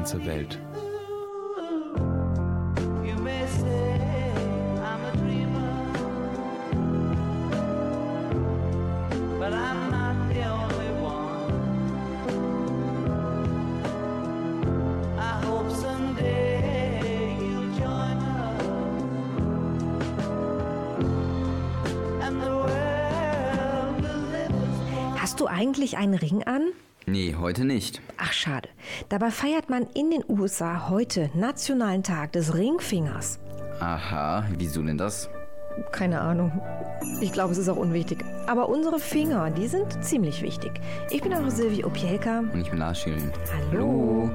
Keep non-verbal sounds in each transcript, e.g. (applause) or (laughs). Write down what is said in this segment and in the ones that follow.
ganze Welt. Hast du eigentlich einen Ring an? Nee, heute nicht. Ach, schade. Dabei feiert man in den USA heute Nationalen Tag des Ringfingers. Aha, wieso denn das? Keine Ahnung. Ich glaube, es ist auch unwichtig. Aber unsere Finger, die sind ziemlich wichtig. Ich bin eure Silvi Opielka. Und ich bin Lars Schirin. Hallo. Hallo.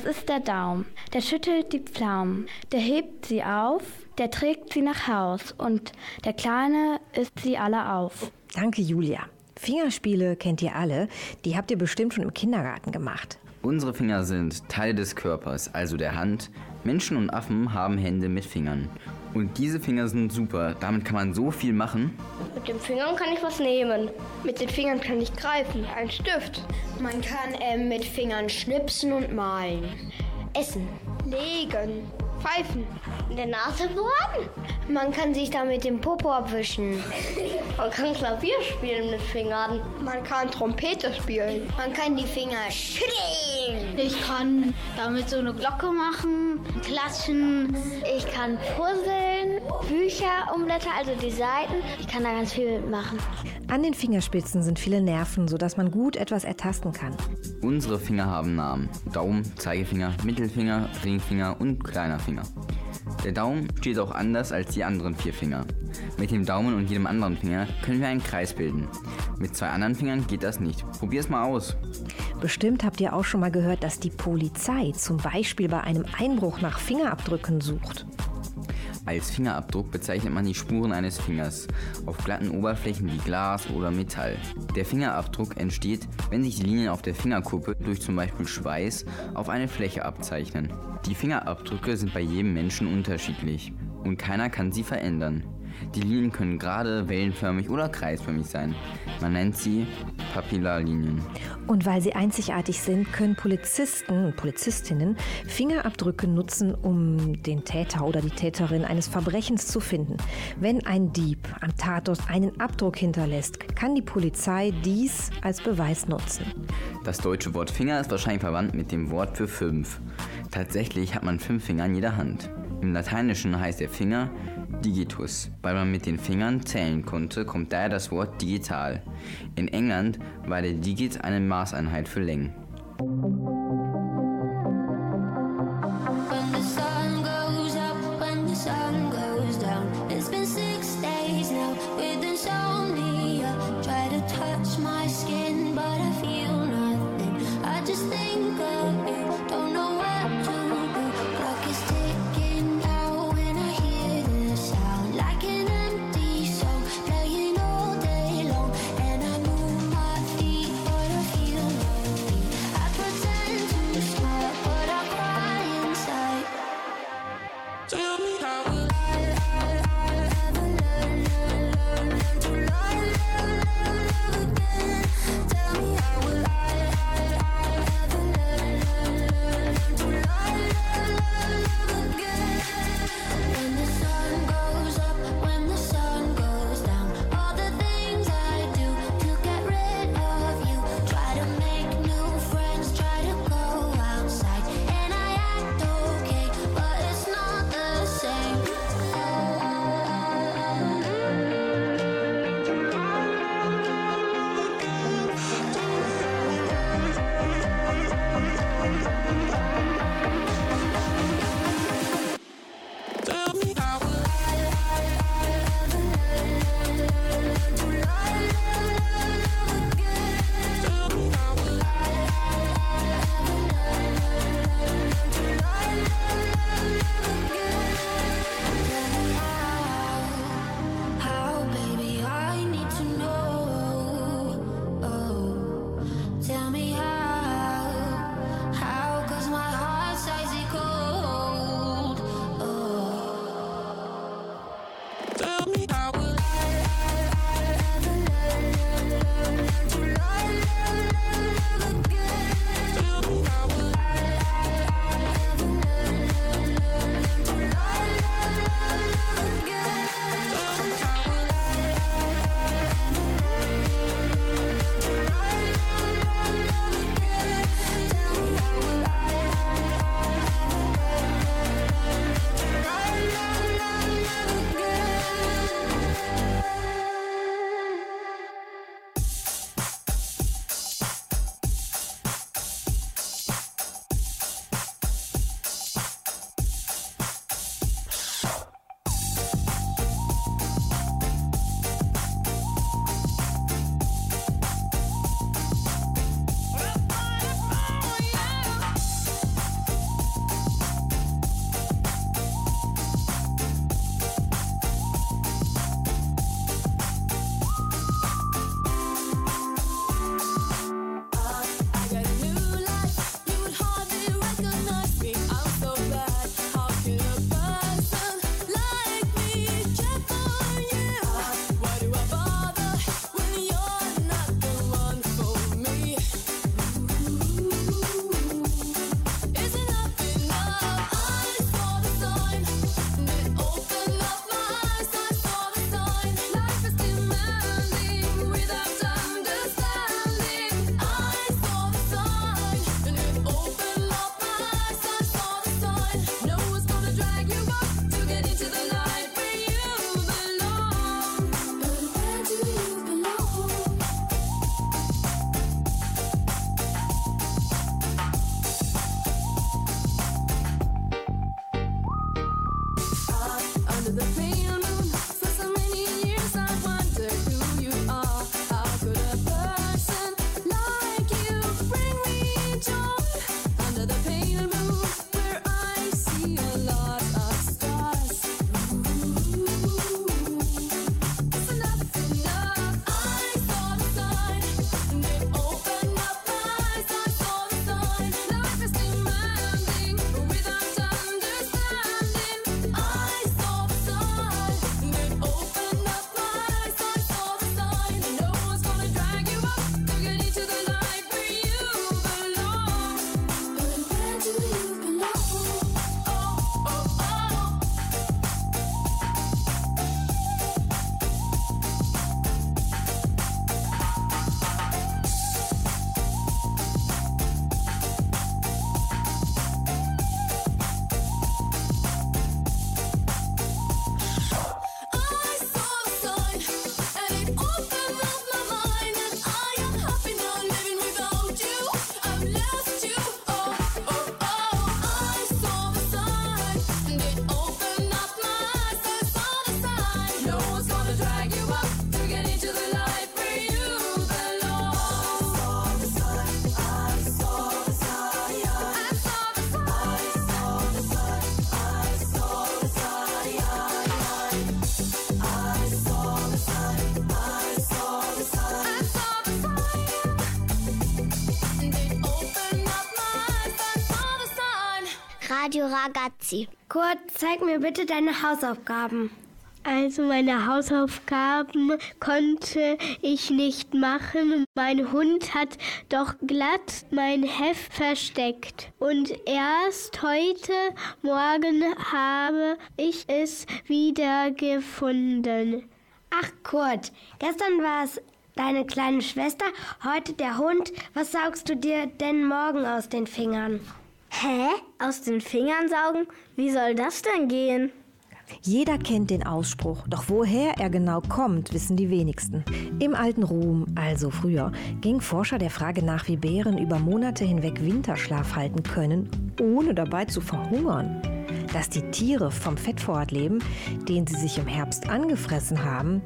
Das ist der Daumen. Der schüttelt die Pflaumen. Der hebt sie auf. Der trägt sie nach Haus. Und der Kleine isst sie alle auf. Danke, Julia. Fingerspiele kennt ihr alle. Die habt ihr bestimmt schon im Kindergarten gemacht. Unsere Finger sind Teil des Körpers, also der Hand. Menschen und Affen haben Hände mit Fingern. Und diese Finger sind super. Damit kann man so viel machen. Mit den Fingern kann ich was nehmen. Mit den Fingern kann ich greifen. Ein Stift. Man kann ähm, mit Fingern schnipsen und malen. Essen. Legen. Pfeifen. In der Nase bohren. Man kann sich da mit dem Popo abwischen. Man kann Klavier spielen mit Fingern. Man kann Trompete spielen. Man kann die Finger schütteln. Ich kann damit so eine Glocke machen, klatschen. Ich kann puzzeln, Bücher umblättern, also die Seiten. Ich kann da ganz viel mitmachen. An den Fingerspitzen sind viele Nerven, sodass man gut etwas ertasten kann. Unsere Finger haben Namen. Daumen, Zeigefinger, Mittelfinger, Ringfinger und kleiner Finger. Der Daumen steht auch anders als die anderen vier Finger. Mit dem Daumen und jedem anderen Finger können wir einen Kreis bilden. Mit zwei anderen Fingern geht das nicht. Probier's mal aus. Bestimmt habt ihr auch schon mal gehört, dass die Polizei zum Beispiel bei einem Einbruch nach Fingerabdrücken sucht. Als Fingerabdruck bezeichnet man die Spuren eines Fingers auf glatten Oberflächen wie Glas oder Metall. Der Fingerabdruck entsteht, wenn sich die Linien auf der Fingerkuppe durch zum Beispiel Schweiß auf eine Fläche abzeichnen. Die Fingerabdrücke sind bei jedem Menschen unterschiedlich und keiner kann sie verändern. Die Linien können gerade, wellenförmig oder kreisförmig sein. Man nennt sie Papillarlinien. Und weil sie einzigartig sind, können Polizisten und Polizistinnen Fingerabdrücke nutzen, um den Täter oder die Täterin eines Verbrechens zu finden. Wenn ein Dieb am Tatort einen Abdruck hinterlässt, kann die Polizei dies als Beweis nutzen. Das deutsche Wort Finger ist wahrscheinlich verwandt mit dem Wort für fünf. Tatsächlich hat man fünf Finger in jeder Hand. Im Lateinischen heißt der Finger digitus. Weil man mit den Fingern zählen konnte, kommt daher das Wort digital. In England war der Digit eine Maßeinheit für Längen. When the sun goes up, when the sun Radio Ragazzi. Kurt, zeig mir bitte deine Hausaufgaben. Also meine Hausaufgaben konnte ich nicht machen. Mein Hund hat doch glatt mein Heft versteckt. Und erst heute Morgen habe ich es wieder gefunden. Ach Kurt, gestern war es deine kleine Schwester, heute der Hund. Was saugst du dir denn morgen aus den Fingern? Hä? Aus den Fingern saugen? Wie soll das denn gehen? Jeder kennt den Ausspruch, doch woher er genau kommt, wissen die wenigsten. Im alten Rom, also früher, gingen Forscher der Frage nach, wie Bären über Monate hinweg Winterschlaf halten können, ohne dabei zu verhungern. Dass die Tiere vom Fettvorrat leben, den sie sich im Herbst angefressen haben,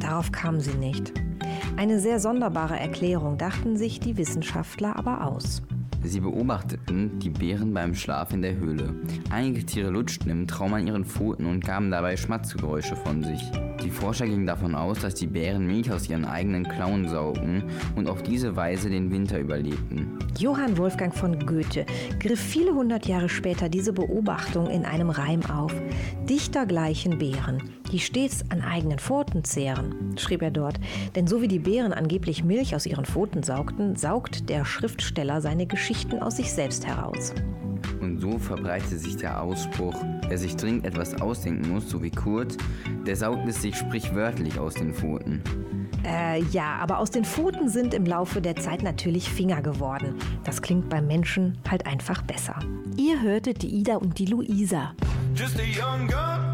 darauf kamen sie nicht. Eine sehr sonderbare Erklärung dachten sich die Wissenschaftler aber aus. Sie beobachteten die Bären beim Schlaf in der Höhle. Einige Tiere lutschten im Traum an ihren Pfoten und gaben dabei Schmatzgeräusche von sich. Die Forscher gingen davon aus, dass die Bären Milch aus ihren eigenen Klauen saugten und auf diese Weise den Winter überlebten. Johann Wolfgang von Goethe griff viele hundert Jahre später diese Beobachtung in einem Reim auf. Dichter gleichen Bären, die stets an eigenen Pfoten zehren, schrieb er dort. Denn so wie die Bären angeblich Milch aus ihren Pfoten saugten, saugt der Schriftsteller seine Geschichten aus sich selbst heraus. Und so verbreitete sich der Ausspruch, wer sich dringend etwas ausdenken muss, so wie Kurt, der saugt es sich sprichwörtlich aus den Pfoten. Äh, ja, aber aus den Pfoten sind im Laufe der Zeit natürlich Finger geworden. Das klingt beim Menschen halt einfach besser. Ihr hörtet die Ida und die Luisa. Just a young gun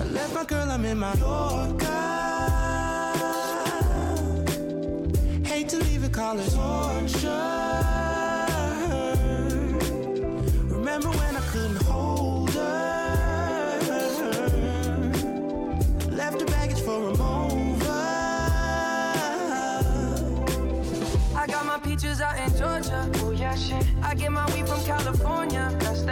I left my girl, I'm in my Yorker. Hate to leave it, call it torture. Remember when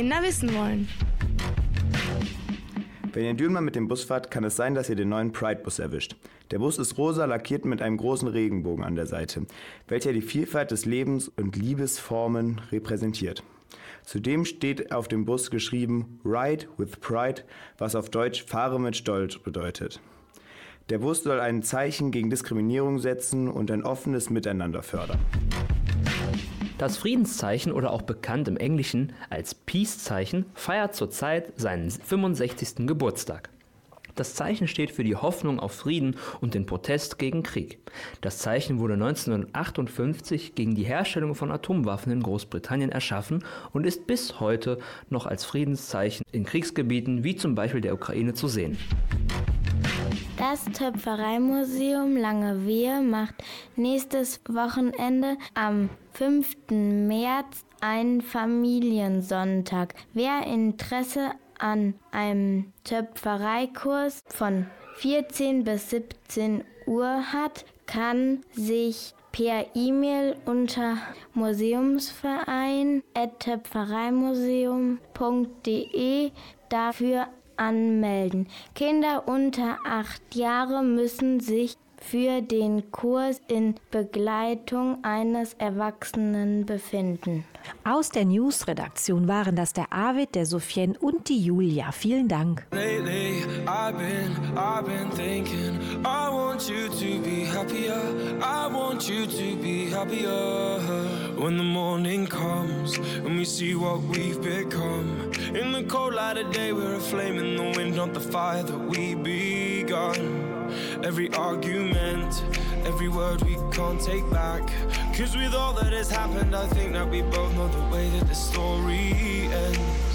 Kinder wissen wollen. Wenn ihr in Dülmer mit dem Bus fahrt, kann es sein, dass ihr den neuen Pride-Bus erwischt. Der Bus ist rosa lackiert mit einem großen Regenbogen an der Seite, welcher die Vielfalt des Lebens und Liebesformen repräsentiert. Zudem steht auf dem Bus geschrieben Ride with Pride, was auf Deutsch Fahre mit Stolz bedeutet. Der Bus soll ein Zeichen gegen Diskriminierung setzen und ein offenes Miteinander fördern. Das Friedenszeichen oder auch bekannt im Englischen als Peace-Zeichen feiert zurzeit seinen 65. Geburtstag. Das Zeichen steht für die Hoffnung auf Frieden und den Protest gegen Krieg. Das Zeichen wurde 1958 gegen die Herstellung von Atomwaffen in Großbritannien erschaffen und ist bis heute noch als Friedenszeichen in Kriegsgebieten wie zum Beispiel der Ukraine zu sehen. Das Töpfereimuseum Langewehe macht nächstes Wochenende am 5. März einen Familiensonntag. Wer Interesse an einem Töpfereikurs von 14 bis 17 Uhr hat, kann sich per E-Mail unter museumsverein.töpfereimuseum.de dafür anmelden. Kinder unter acht Jahre müssen sich für den Kurs in Begleitung eines Erwachsenen befinden. Aus der News-Redaktion waren das der Arvid, der Sophien und die Julia. Vielen Dank. Lately, I've been, I've been thinking, I want you to be happier. I want you to be happier. When the morning comes and we see what we've become. In the cold light of day, we're a flame in the wind, not the fire that we begun. Every argument, every word we can't take back. Cause with all that has happened, I think that we both know the way that the story ends.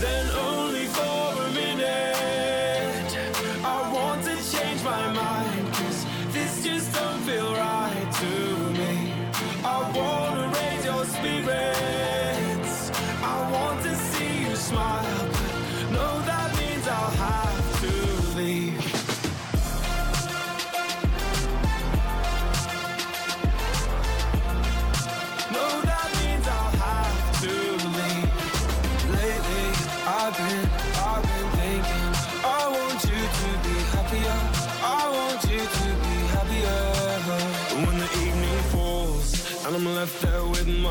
Then only for a minute,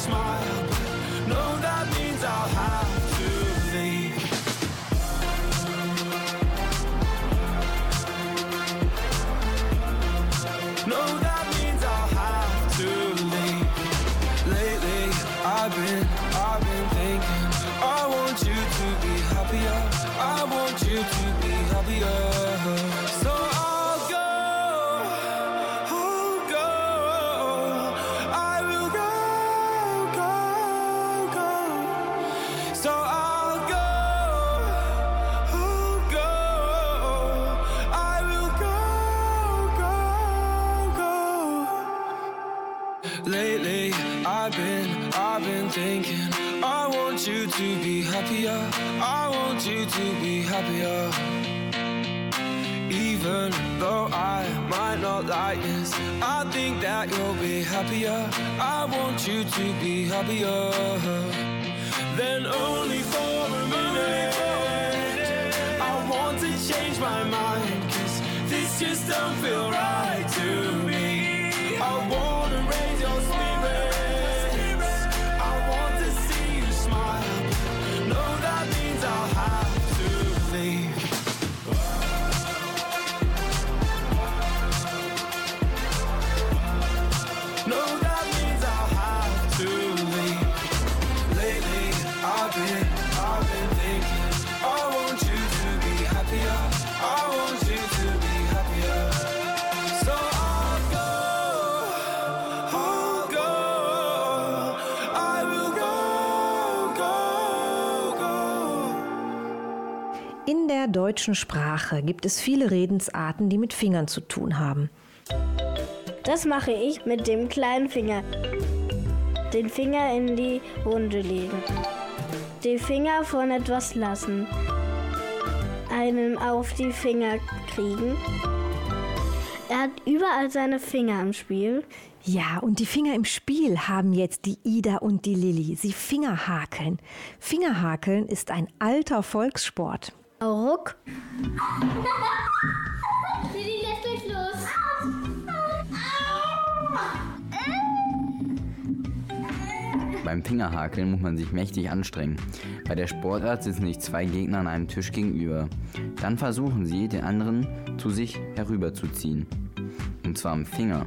Smile. No, that means I'll have that you'll be happier. I want you to be happier. Then only for a minute, I want to change my mind. Cause this just don't feel right to me. Deutschen Sprache gibt es viele Redensarten, die mit Fingern zu tun haben. Das mache ich mit dem kleinen Finger. Den Finger in die Wunde legen. Den Finger von etwas lassen. Einen auf die Finger kriegen. Er hat überall seine Finger im Spiel. Ja, und die Finger im Spiel haben jetzt die Ida und die Lilly. Sie Fingerhakeln. Fingerhakeln ist ein alter Volkssport. Ruck. Lili, jetzt geht's los. Beim Fingerhakeln muss man sich mächtig anstrengen. Bei der Sportart sitzen sich zwei Gegner an einem Tisch gegenüber. Dann versuchen sie, den anderen zu sich herüberzuziehen. Und zwar am Finger.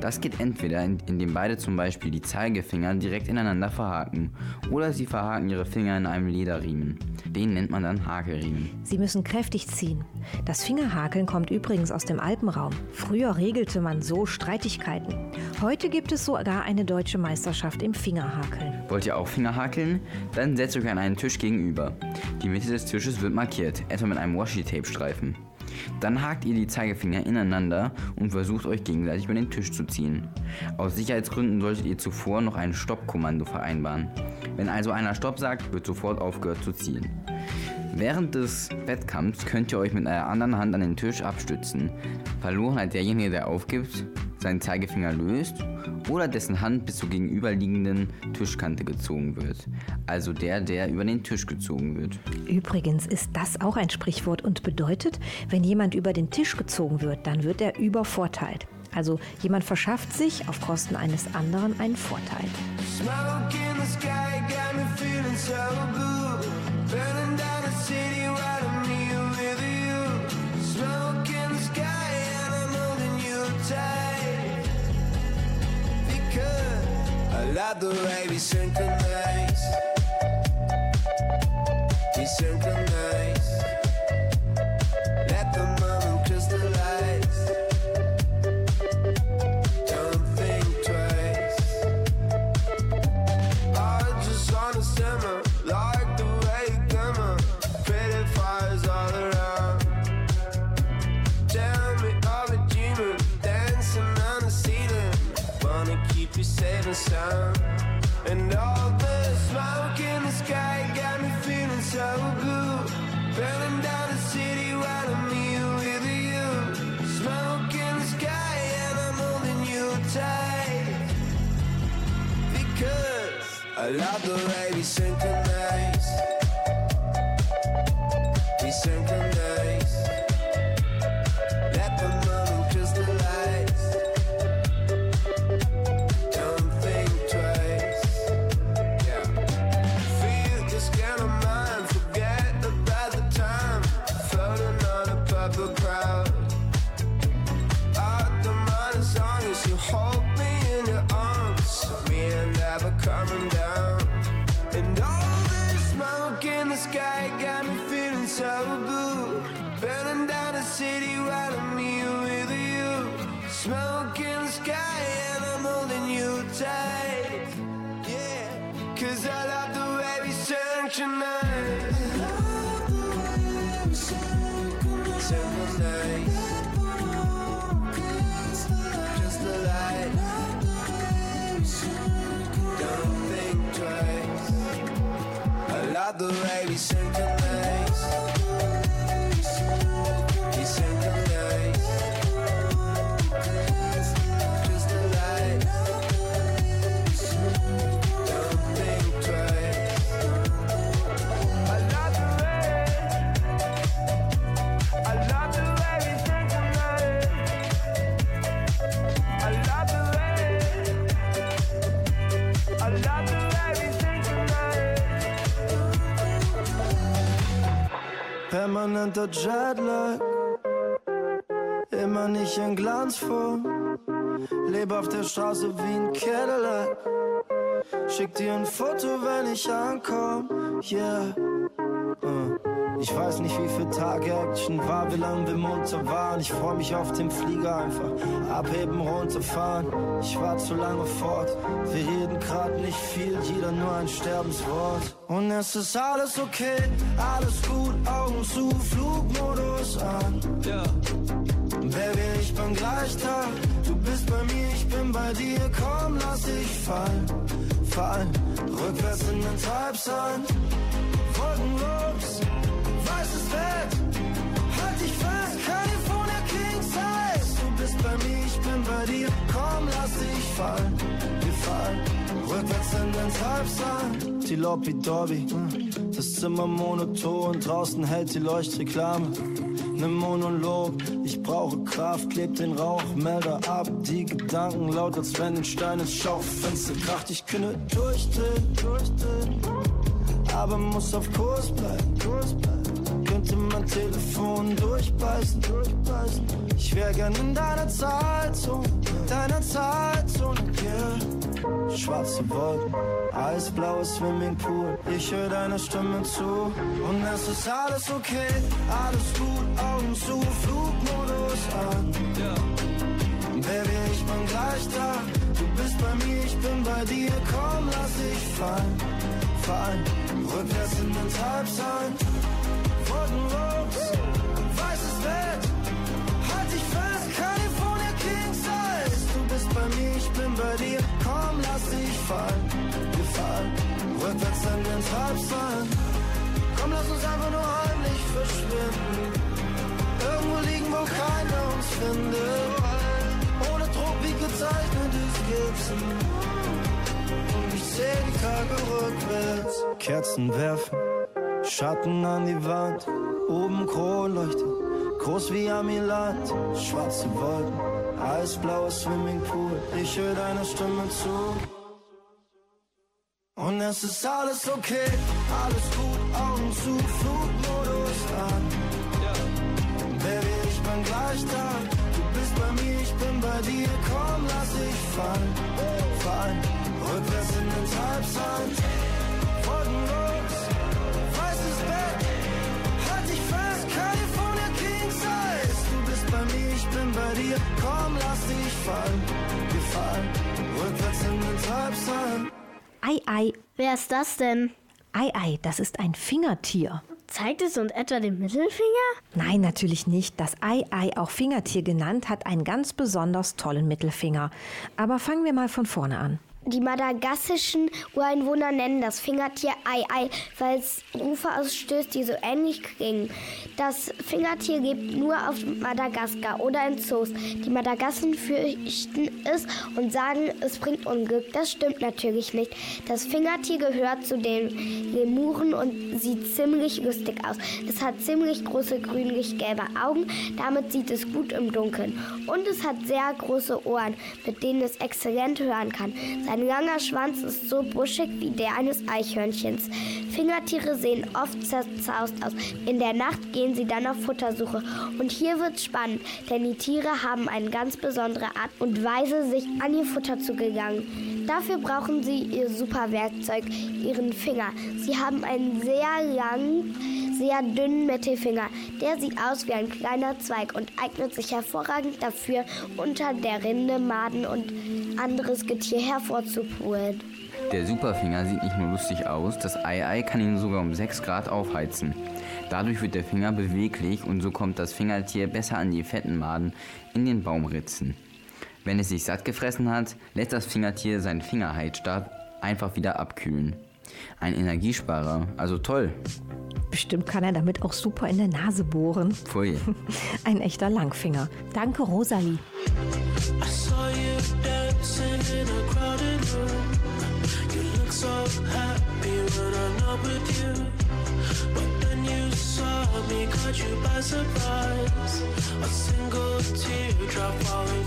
Das geht entweder, indem beide zum Beispiel die Zeigefinger direkt ineinander verhaken oder sie verhaken ihre Finger in einem Lederriemen. Den nennt man dann Hakelriemen. Sie müssen kräftig ziehen. Das Fingerhakeln kommt übrigens aus dem Alpenraum. Früher regelte man so Streitigkeiten. Heute gibt es sogar eine deutsche Meisterschaft im Fingerhakeln. Wollt ihr auch Fingerhakeln? Dann setzt euch an einen Tisch gegenüber. Die Mitte des Tisches wird markiert, etwa mit einem Washi-Tape-Streifen. Dann hakt ihr die Zeigefinger ineinander und versucht euch gegenseitig über den Tisch zu ziehen. Aus Sicherheitsgründen solltet ihr zuvor noch ein Stoppkommando vereinbaren. Wenn also einer Stopp sagt, wird sofort aufgehört zu ziehen. Während des Wettkampfs könnt ihr euch mit einer anderen Hand an den Tisch abstützen. Verloren hat derjenige, der aufgibt, seinen Zeigefinger löst oder dessen Hand bis zur gegenüberliegenden Tischkante gezogen wird. Also der, der über den Tisch gezogen wird. Übrigens ist das auch ein Sprichwort und bedeutet, wenn jemand über den Tisch gezogen wird, dann wird er übervorteilt. Also jemand verschafft sich auf Kosten eines anderen einen Vorteil. Smoke in the sky got me feeling so good. Burning down Love the way we synchronize. We synchronize. And all the smoke in the sky got me feeling so good. Burning down the city while I'm here with you. Smoke in the sky and I'm holding you tight. Because I love the way we synchronize. We the way we synchronize. Permanenter Jetlag, immer nicht in Glanzform. Lebe auf der Straße wie ein Cadillac. Schick dir ein Foto, wenn ich ankomm. Yeah. Ich weiß nicht, wie viel Tage Action war, wie lange wir munter waren. Ich freu mich auf den Flieger einfach. Abheben, runterfahren. Ich war zu lange fort. Wir reden grad nicht viel, jeder nur ein Sterbenswort. Und es ist alles okay, alles gut, Augen zu, Flugmodus an. Ja. Baby, ich bin gleich da. Du bist bei mir, ich bin bei dir. Komm, lass dich fallen, fallen. Rückwärts in den Treibsand. Wolkenlos, Bett. Halt dich fest, California King Size. Du bist bei mir, ich bin bei dir. Komm, lass dich fallen, wir fallen. Rückwärts in den Treibsand. Die Lobby Dobby, hm. das Zimmer monoton, draußen hält die Leuchtreklame. Ne Monolog, ich brauche Kraft, kleb den Rauch, melde ab, die Gedanken laut, als wenn ein Stein ins Schaufenster kracht. Ich könnte durchdrehen, durchdrehen, aber muss auf Kurs bleiben, Kurs bleiben. Könnte mein Telefon durchbeißen, durchbeißen. Ich wär gern in deiner Zeitzone, deiner Zeitzone, yeah. Schwarze Wolken, eisblaues Swimmingpool. Ich höre deine Stimme zu und es ist alles okay, alles gut, Augen zu, Flugmodus an. Baby, ich bin gleich da. Du bist bei mir, ich bin bei dir. Komm, lass dich fallen, fallen. Rückwärts in den Treibsand. Weißes Bett. Halt dich fest, California King Size. Du bist bei mir, ich bin bei dir. Komm, lass dich fallen, wir fallen. Rückwärts in den Treibsand. Komm, lass uns einfach nur heimlich verschwinden. Irgendwo liegen, wo keiner uns findet. Ohne Druck wie gezeichnetes Gipsen. Und ich seh die Tage rückwärts. Kerzen werfen, Schatten an die Wand. Oben Kronleuchter, groß wie Amiland. Schwarze Wolken, eisblaues Swimmingpool. Ich höre deine Stimme zu. Und es ist alles okay, alles gut, Augen zu, Flugmodus an. Baby, ich bin gleich da. Du bist bei mir, ich bin bei dir. Komm, lass dich fallen, fallen. Rückwärts in den Treibsand. California King Size. Du bist bei mir, ich bin bei dir. Komm, lass dich fallen, wir fallen. Rückwärts in den Treibsand. Ei, ei. Wer ist das denn? Ei, ei, das ist ein Fingertier. Zeigt es uns etwa den Mittelfinger? Nein, natürlich nicht. Das Ei, ei, auch Fingertier genannt, hat einen ganz besonders tollen Mittelfinger. Aber fangen wir mal von vorne an. Die madagassischen Ureinwohner nennen das Fingertier Ei-Ei, weil es Rufe ausstößt, die so ähnlich klingen. Das Fingertier lebt nur auf Madagaskar oder in Zoos. Die Madagassen fürchten es und sagen, es bringt Unglück. Das stimmt natürlich nicht. Das Fingertier gehört zu den Lemuren und sieht ziemlich lustig aus. Es hat ziemlich große grünlich-gelbe Augen, damit sieht es gut im Dunkeln. Und es hat sehr große Ohren, mit denen es exzellent hören kann. Sein langer Schwanz ist so buschig wie der eines Eichhörnchens. Fingertiere sehen oft zerzaust aus. In der Nacht gehen sie dann auf Futtersuche. Und hier wird's spannend, denn die Tiere haben eine ganz besondere Art und Weise, sich an ihr Futter zu gelangen. Dafür brauchen sie ihr Superwerkzeug, ihren Finger. Sie haben einen sehr langen, sehr dünnen Mittelfinger. Der sieht aus wie ein kleiner Zweig und eignet sich hervorragend dafür, unter der Rinde Maden und anderes Getier hervorzuholen. Der Superfinger sieht nicht nur lustig aus, das Ei-Ei kann ihn sogar um 6 Grad aufheizen. Dadurch wird der Finger beweglich und so kommt das Fingertier besser an die fetten Maden in den Baumritzen. Wenn es sich satt gefressen hat, lässt das Fingertier seinen Fingerheizstab einfach wieder abkühlen. Ein Energiesparer, also toll. Bestimmt kann er damit auch super in der Nase bohren. Pfui. (laughs) Ein echter Langfinger. Danke, Rosalie. I saw you dancing in a crowded room. You look so happy when I'm not with you. But then you saw me, caught you by surprise. A single teardrop falling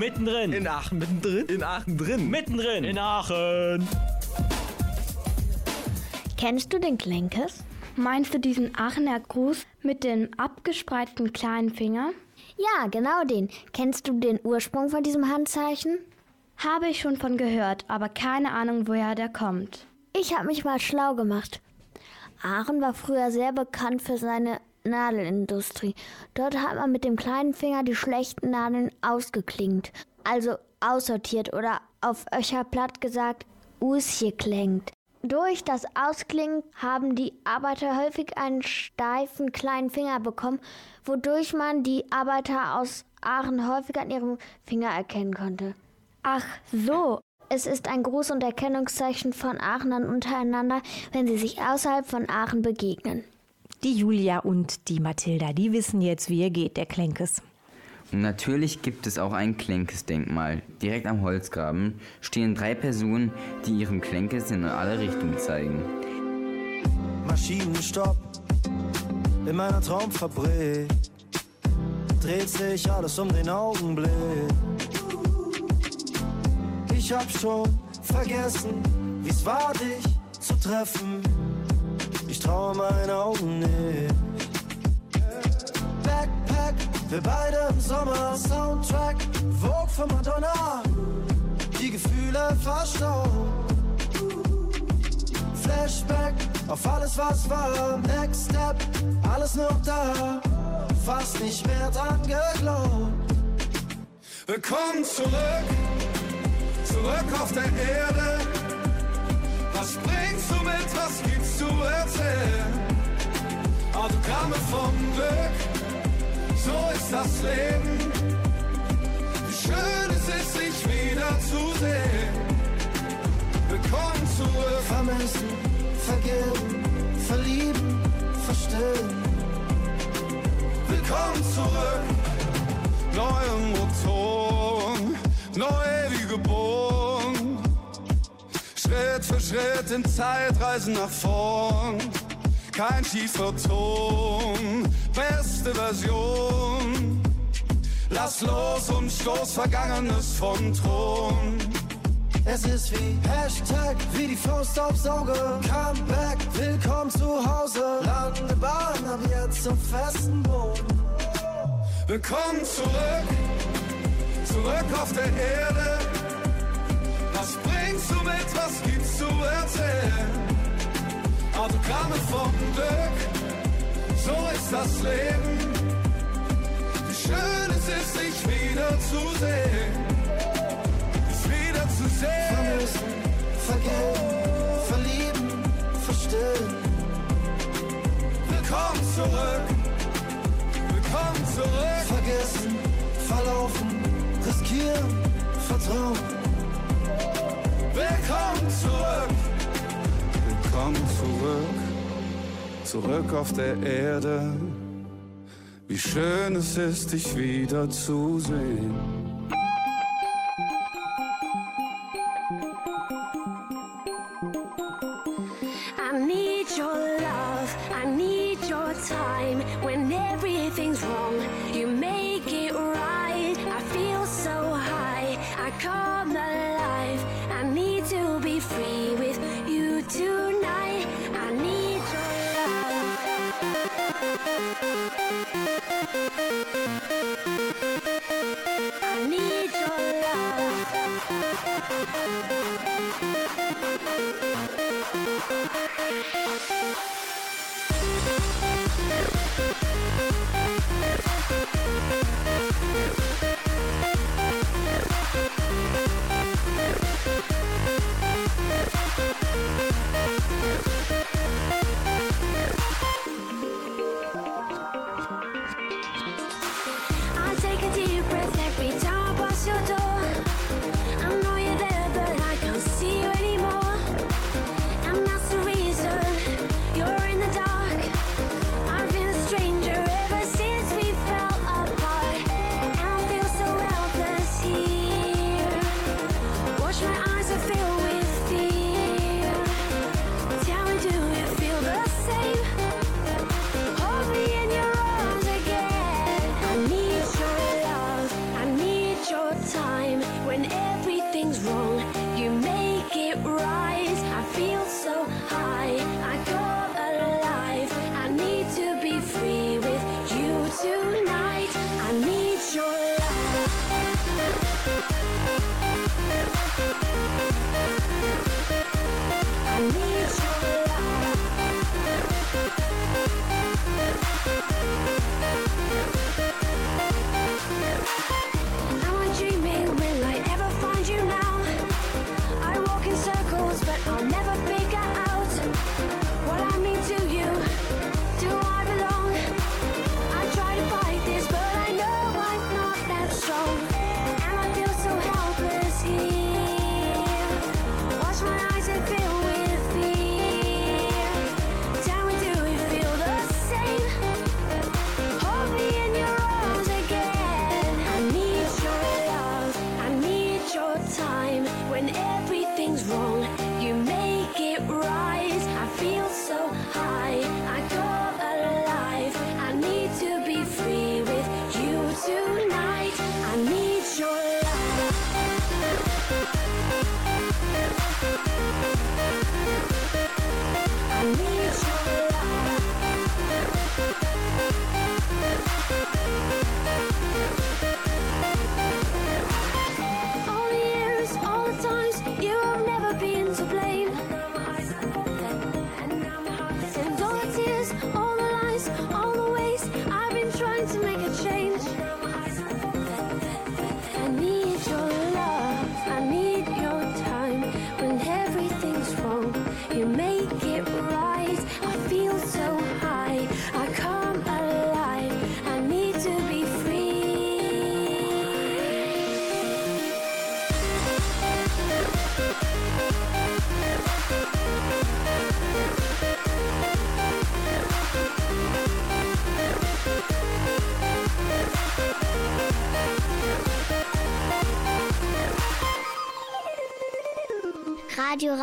mittendrin. In Aachen mittendrin? In Aachen drin. Mittendrin. In Aachen. Kennst du den Klenkes? Meinst du diesen Aachener Gruß mit dem abgespreizten kleinen Finger? Ja, genau den. Kennst du den Ursprung von diesem Handzeichen? Habe ich schon von gehört, aber keine Ahnung, woher der kommt. Ich habe mich mal schlau gemacht. Aachen war früher sehr bekannt für seine Nadelindustrie. Dort hat man mit dem kleinen Finger die schlechten Nadeln ausgeklingt, also aussortiert oder auf Öcher platt gesagt, ausgeklingt. Durch das Ausklingen haben die Arbeiter häufig einen steifen kleinen Finger bekommen, wodurch man die Arbeiter aus Aachen häufig an ihrem Finger erkennen konnte. Ach so. Es ist ein Gruß- und Erkennungszeichen von Aachenern untereinander, wenn sie sich außerhalb von Aachen begegnen. Die Julia und die Mathilda, die wissen jetzt, wie er geht, der Klenkes. Und natürlich gibt es auch ein Klenkes-Denkmal. Direkt am Holzgraben stehen drei Personen, die ihren Klenkes in alle Richtungen zeigen. Maschinenstopp in meiner Traumfabrik. Dreht sich alles um den Augenblick. Ich hab schon vergessen, wie's war, dich zu treffen. Ich traue meinen Augen nicht. Backpack, wir beide im Sommer. Soundtrack, Vogue von Madonna. Die Gefühle verstaubt. Flashback auf alles, was war. Next Step, alles noch da. Fast nicht mehr dran geglaubt. Willkommen zurück, zurück auf der Erde. Was bringst du mit, was gibt's zu erzählen? Autogramme vom Glück, so ist das Leben. Wie schön es ist, sich wieder zu sehen. Willkommen zurück. Vermissen, vergeben, verlieben, verstehen. Willkommen zurück. Neue Motoren, neu wie geboren. Schritt für Schritt in Zeitreisen nach vorn. Kein schiefer Ton, beste Version. Lass los und stoß Vergangenes vom Thron. Es ist wie Hashtag, wie die Faust aufs Auge. Comeback, willkommen zu Hause. Landende Bahn, ab jetzt zum festen Boden. Willkommen zurück, zurück auf der Erde. Zu erzählen? Autogramme vom Glück, so ist das Leben. Wie schön es ist, sich wieder zu sehen. Dich wieder zu sehen. Vermissen, vergeben, verlieben, verstehen. Willkommen zurück, willkommen zurück. Vergessen, verlaufen, riskieren, vertrauen. Willkommen zurück, willkommen zurück, zurück auf der Erde. Wie schön es ist, dich wieder zu sehen.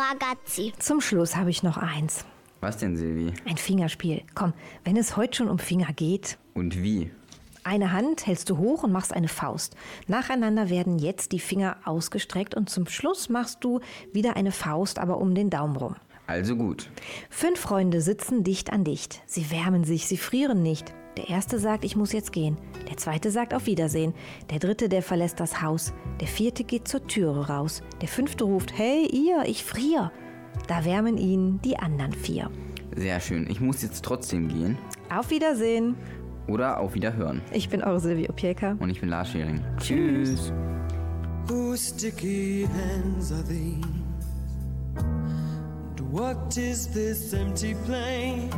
Ragazzi. Zum Schluss habe ich noch eins. Was denn, Silvi? Ein Fingerspiel. Komm, wenn es heute schon um Finger geht. Und wie? Eine Hand hältst du hoch und machst eine Faust. Nacheinander werden jetzt die Finger ausgestreckt und zum Schluss machst du wieder eine Faust, aber um den Daumen rum. Also gut. Fünf Freunde sitzen dicht an dicht. Sie wärmen sich, sie frieren nicht. Der erste sagt, ich muss jetzt gehen. Der zweite sagt auf Wiedersehen. Der dritte, der verlässt das Haus. Der vierte geht zur Türe raus. Der fünfte ruft, hey ihr, ich frier. Da wärmen ihn die anderen vier. Sehr schön. Ich muss jetzt trotzdem gehen. Auf Wiedersehen. Oder auf Wiederhören. Ich bin eure Silvia Opielka. Und ich bin Lars Schering. Tschüss. Whose sticky hands are these? And what is this empty place?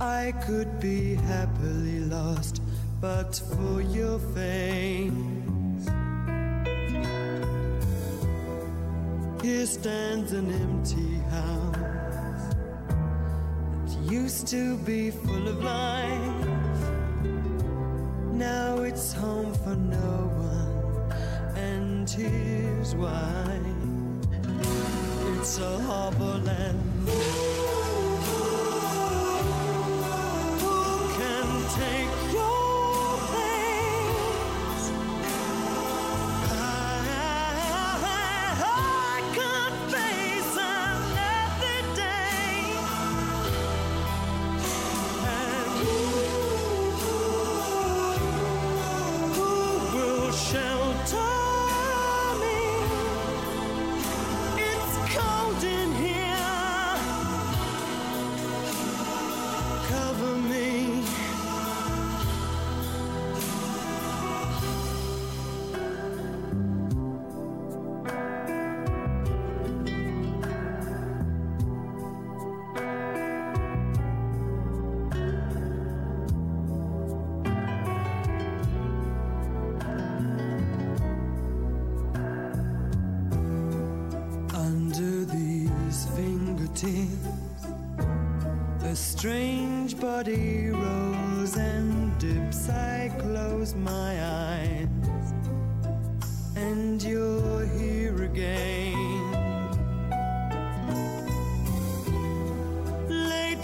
I could be happily lost, but for your face. Here stands an empty house that used to be full of life. Now it's home for no one, and here's why. It's a harbor land. Take your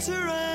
to run.